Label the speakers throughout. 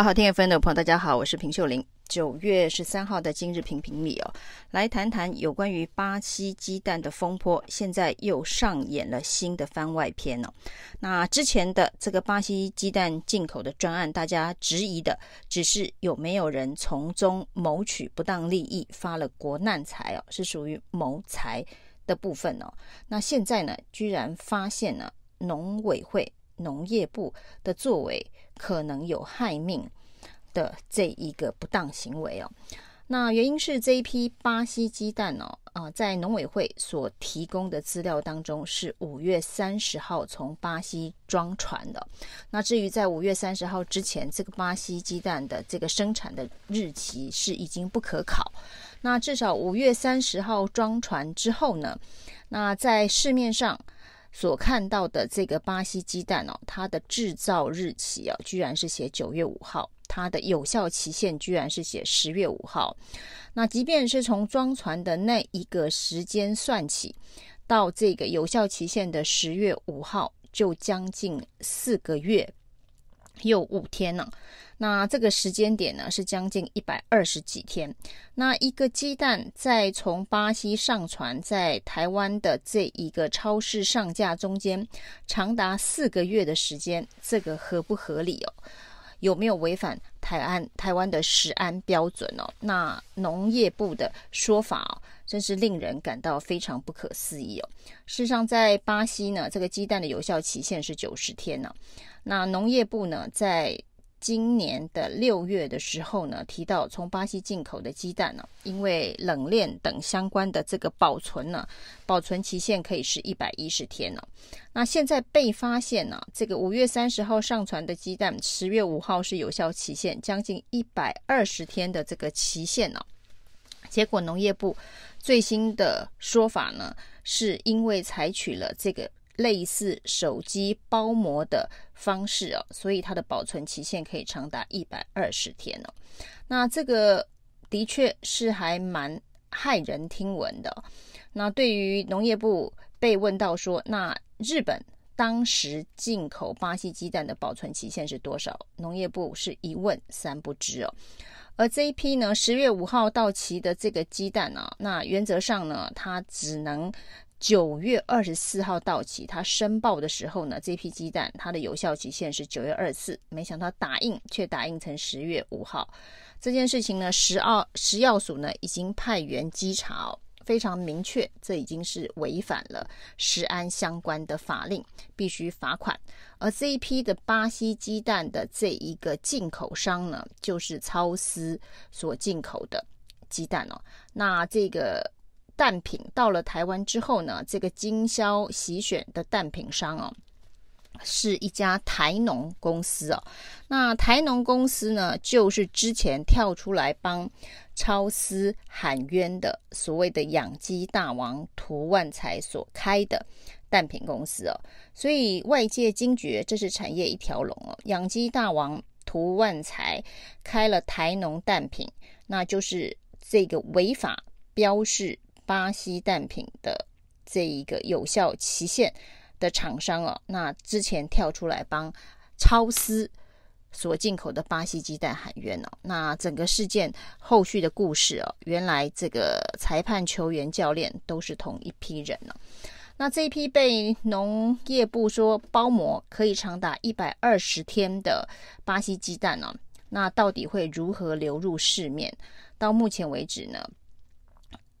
Speaker 1: 好好听 FM 的朋友，大家好，我是平秀玲。九月十三号的今日评评里哦，来谈谈有关于巴西鸡蛋的风波，现在又上演了新的番外篇哦。那之前的这个巴西鸡蛋进口的专案，大家质疑的只是有没有人从中谋取不当利益，发了国难财哦，是属于谋财的部分哦。那现在呢，居然发现了农委会、农业部的作为可能有害命。的这一个不当行为哦，那原因是这一批巴西鸡蛋哦，啊、在农委会所提供的资料当中是五月三十号从巴西装船的。那至于在五月三十号之前，这个巴西鸡蛋的这个生产的日期是已经不可考。那至少五月三十号装船之后呢，那在市面上所看到的这个巴西鸡蛋哦，它的制造日期哦，居然是写九月五号。它的有效期限居然是写十月五号，那即便是从装船的那一个时间算起，到这个有效期限的十月五号，就将近四个月又五天了。那这个时间点呢，是将近一百二十几天。那一个鸡蛋在从巴西上船，在台湾的这一个超市上架中间，长达四个月的时间，这个合不合理哦？有没有违反台湾台湾的食安标准哦？那农业部的说法，真是令人感到非常不可思议哦。事实上，在巴西呢，这个鸡蛋的有效期限是九十天呢。那农业部呢，在今年的六月的时候呢，提到从巴西进口的鸡蛋呢，因为冷链等相关的这个保存呢，保存期限可以是一百一十天呢。那现在被发现呢，这个五月三十号上传的鸡蛋，十月五号是有效期限，将近一百二十天的这个期限呢。结果农业部最新的说法呢，是因为采取了这个。类似手机包膜的方式哦，所以它的保存期限可以长达一百二十天哦。那这个的确是还蛮骇人听闻的。那对于农业部被问到说，那日本当时进口巴西鸡蛋的保存期限是多少？农业部是一问三不知哦。而这一批呢，十月五号到期的这个鸡蛋呢，那原则上呢，它只能。九月二十四号到期，它申报的时候呢，这批鸡蛋它的有效期限是九月二十四，没想到打印却打印成十月五号。这件事情呢，食药食药署呢已经派员稽查，非常明确，这已经是违反了食安相关的法令，必须罚款。而这一批的巴西鸡蛋的这一个进口商呢，就是超丝所进口的鸡蛋哦，那这个。蛋品到了台湾之后呢，这个经销洗选的蛋品商哦，是一家台农公司哦。那台农公司呢，就是之前跳出来帮超丝喊冤的所谓的养鸡大王涂万才所开的蛋品公司哦。所以外界惊觉这是产业一条龙哦。养鸡大王涂万才开了台农蛋品，那就是这个违法标示。巴西蛋品的这一个有效期限的厂商哦，那之前跳出来帮超丝所进口的巴西鸡蛋喊冤哦，那整个事件后续的故事哦，原来这个裁判、球员、教练都是同一批人呢。那这一批被农业部说包膜可以长达一百二十天的巴西鸡蛋呢，那到底会如何流入市面？到目前为止呢？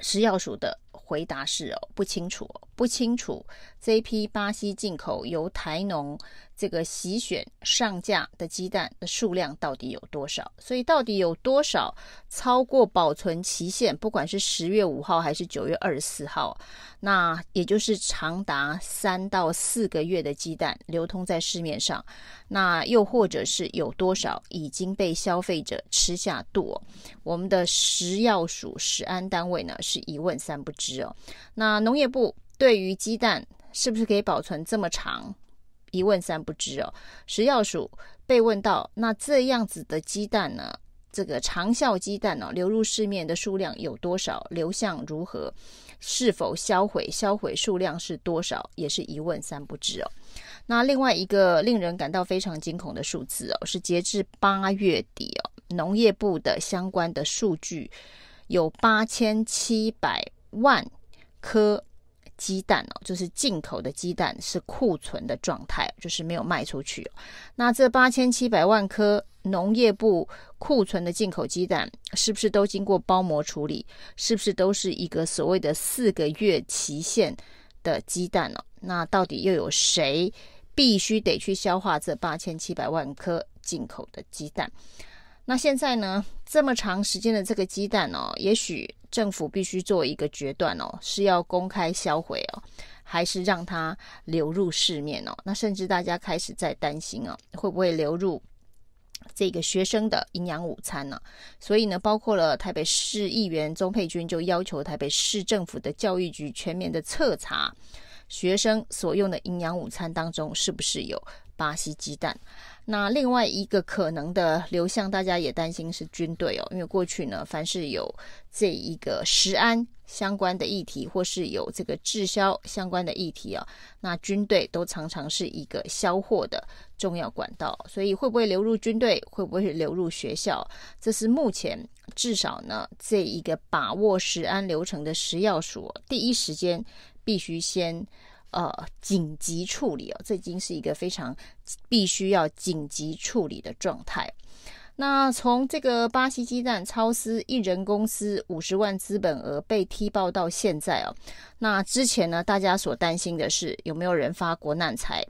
Speaker 1: 食药署的回答是哦，不清楚，不清楚这批巴西进口由台农这个洗选上架的鸡蛋的数量到底有多少？所以到底有多少超过保存期限？不管是十月五号还是九月二十四号，那也就是长达三到四个月的鸡蛋流通在市面上，那又或者是有多少已经被消费者吃下肚？我们的食药署食安单位呢，是一问三不知哦。那农业部对于鸡蛋是不是可以保存这么长，一问三不知哦。食药署被问到，那这样子的鸡蛋呢，这个长效鸡蛋哦，流入市面的数量有多少？流向如何？是否销毁？销毁数量是多少？也是一问三不知哦。那另外一个令人感到非常惊恐的数字哦，是截至八月底哦，农业部的相关的数据有八千七百万颗。鸡蛋哦，就是进口的鸡蛋是库存的状态，就是没有卖出去。那这八千七百万颗农业部库存的进口鸡蛋，是不是都经过包膜处理？是不是都是一个所谓的四个月期限的鸡蛋呢？那到底又有谁必须得去消化这八千七百万颗进口的鸡蛋？那现在呢，这么长时间的这个鸡蛋哦，也许政府必须做一个决断哦，是要公开销毁哦，还是让它流入市面哦？那甚至大家开始在担心哦，会不会流入这个学生的营养午餐呢？所以呢，包括了台北市议员钟佩君就要求台北市政府的教育局全面的彻查学生所用的营养午餐当中是不是有巴西鸡蛋。那另外一个可能的流向，大家也担心是军队哦，因为过去呢，凡是有这一个食安相关的议题，或是有这个滞销相关的议题啊，那军队都常常是一个销货的重要管道，所以会不会流入军队，会不会流入学校，这是目前至少呢，这一个把握食安流程的食药署第一时间必须先。呃，紧急处理哦，这已经是一个非常必须要紧急处理的状态。那从这个巴西鸡蛋超私一人公司五十万资本额被踢爆到现在哦，那之前呢，大家所担心的是有没有人发国难财？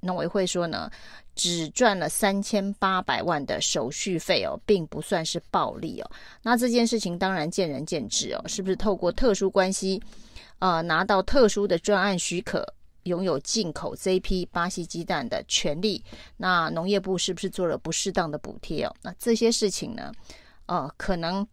Speaker 1: 农委会说呢，只赚了三千八百万的手续费哦，并不算是暴利哦。那这件事情当然见仁见智哦，是不是透过特殊关系？呃，拿到特殊的专案许可，拥有进口这一批巴西鸡蛋的权利。那农业部是不是做了不适当的补贴哦？那这些事情呢，呃，可能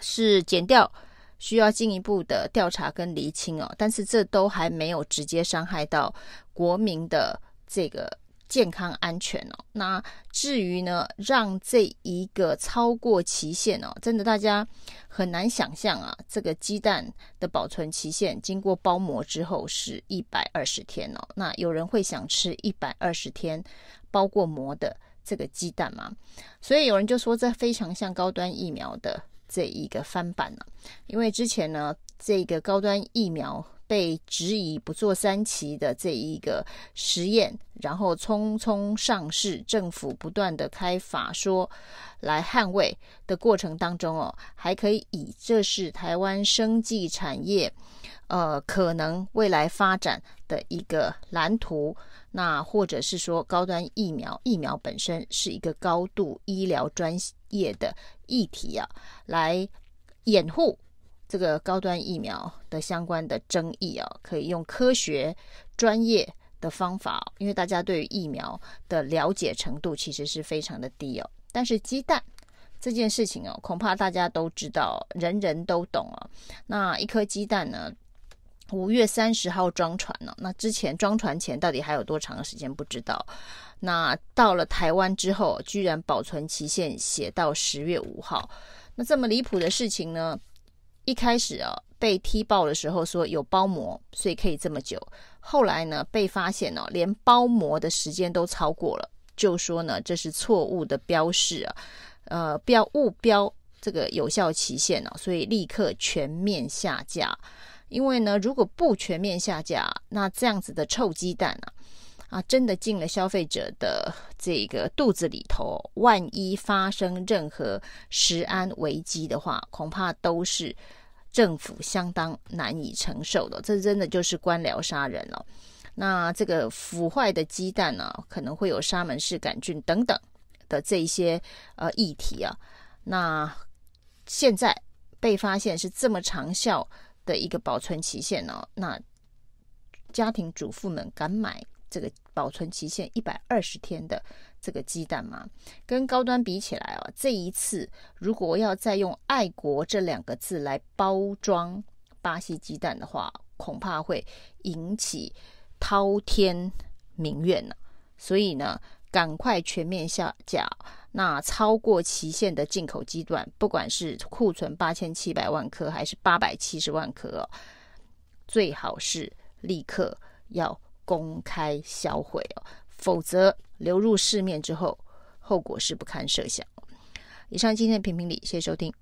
Speaker 1: 是减掉需要进一步的调查跟厘清哦。但是这都还没有直接伤害到国民的这个。健康安全哦，那至于呢，让这一个超过期限哦，真的大家很难想象啊。这个鸡蛋的保存期限经过包膜之后是一百二十天哦，那有人会想吃一百二十天包过膜的这个鸡蛋吗？所以有人就说这非常像高端疫苗的这一个翻版了，因为之前呢，这个高端疫苗。被质疑不做三期的这一个实验，然后匆匆上市，政府不断的开法说来捍卫的过程当中哦，还可以以这是台湾生技产业呃可能未来发展的一个蓝图，那或者是说高端疫苗，疫苗本身是一个高度医疗专业的议题啊，来掩护。这个高端疫苗的相关的争议啊，可以用科学专业的方法，因为大家对于疫苗的了解程度其实是非常的低哦。但是鸡蛋这件事情哦，恐怕大家都知道，人人都懂啊。那一颗鸡蛋呢，五月三十号装船呢，那之前装船前到底还有多长的时间不知道。那到了台湾之后，居然保存期限写到十月五号，那这么离谱的事情呢？一开始啊，被踢爆的时候说有包膜，所以可以这么久。后来呢，被发现哦，连包膜的时间都超过了，就说呢，这是错误的标示啊，呃，标误标这个有效期限哦，所以立刻全面下架。因为呢，如果不全面下架，那这样子的臭鸡蛋啊，啊，真的进了消费者的这个肚子里头，万一发生任何食安危机的话，恐怕都是。政府相当难以承受的，这真的就是官僚杀人了。那这个腐坏的鸡蛋呢，可能会有沙门氏杆菌等等的这一些呃议题啊。那现在被发现是这么长效的一个保存期限呢，那家庭主妇们敢买这个保存期限一百二十天的这个鸡蛋吗？跟高端比起来啊，这一次如果要再用“爱国”这两个字来包装巴西鸡蛋的话，恐怕会引起滔天民怨呢。所以呢，赶快全面下架。那超过期限的进口鸡段，不管是库存八千七百万颗还是八百七十万颗哦，最好是立刻要公开销毁哦，否则流入市面之后，后果是不堪设想。以上今天的评评理，谢谢收听。